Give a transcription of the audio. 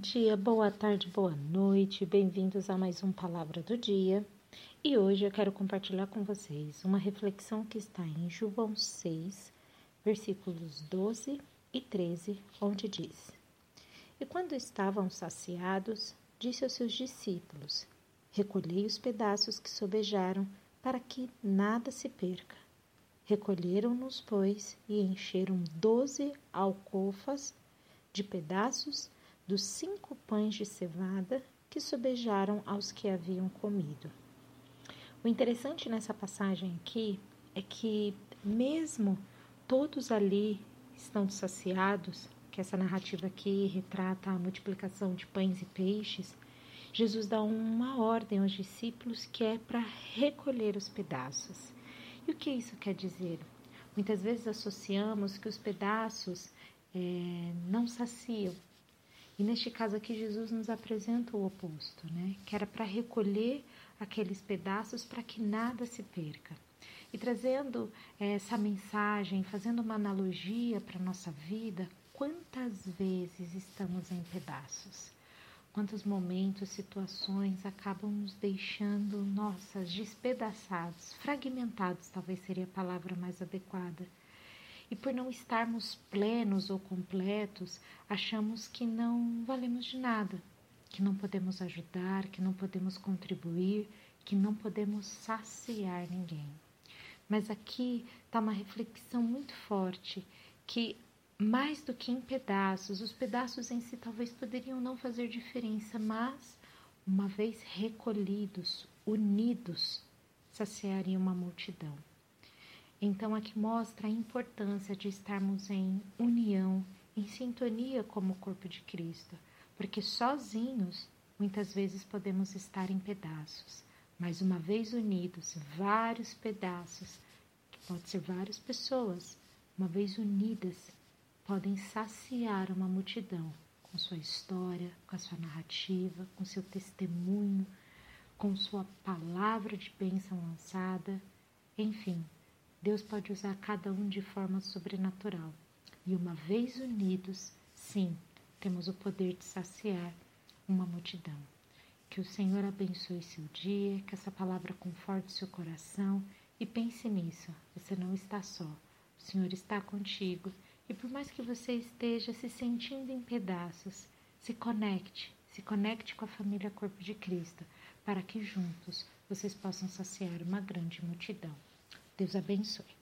Dia, boa tarde, boa noite, bem-vindos a mais um Palavra do Dia. E hoje eu quero compartilhar com vocês uma reflexão que está em João 6, versículos 12 e 13, onde diz: E quando estavam saciados, disse aos seus discípulos: Recolhei os pedaços que sobejaram, para que nada se perca. Recolheram-nos, pois, e encheram doze alcofas de pedaços dos cinco pães de cevada que sobejaram aos que haviam comido. O interessante nessa passagem aqui é que, mesmo todos ali estão saciados, que essa narrativa aqui retrata a multiplicação de pães e peixes, Jesus dá uma ordem aos discípulos que é para recolher os pedaços. E o que isso quer dizer? Muitas vezes associamos que os pedaços é, não saciam. E neste caso aqui, Jesus nos apresenta o oposto, né? Que era para recolher aqueles pedaços para que nada se perca. E trazendo essa mensagem, fazendo uma analogia para a nossa vida, quantas vezes estamos em pedaços? Quantos momentos, situações acabam nos deixando, nossas, despedaçados, fragmentados, talvez seria a palavra mais adequada e por não estarmos plenos ou completos, achamos que não valemos de nada, que não podemos ajudar, que não podemos contribuir, que não podemos saciar ninguém. Mas aqui está uma reflexão muito forte que mais do que em pedaços, os pedaços em si talvez poderiam não fazer diferença, mas uma vez recolhidos, unidos, saciariam uma multidão. Então, aqui mostra a importância de estarmos em união, em sintonia como o corpo de Cristo, porque sozinhos muitas vezes podemos estar em pedaços, mas uma vez unidos, vários pedaços, que pode ser várias pessoas, uma vez unidas, podem saciar uma multidão com sua história, com a sua narrativa, com seu testemunho, com sua palavra de bênção lançada, enfim, Deus pode usar cada um de forma sobrenatural. E uma vez unidos, sim, temos o poder de saciar uma multidão. Que o Senhor abençoe seu dia, que essa palavra conforte seu coração e pense nisso. Você não está só. O Senhor está contigo. E por mais que você esteja se sentindo em pedaços, se conecte, se conecte com a família Corpo de Cristo, para que juntos vocês possam saciar uma grande multidão. Deus abençoe.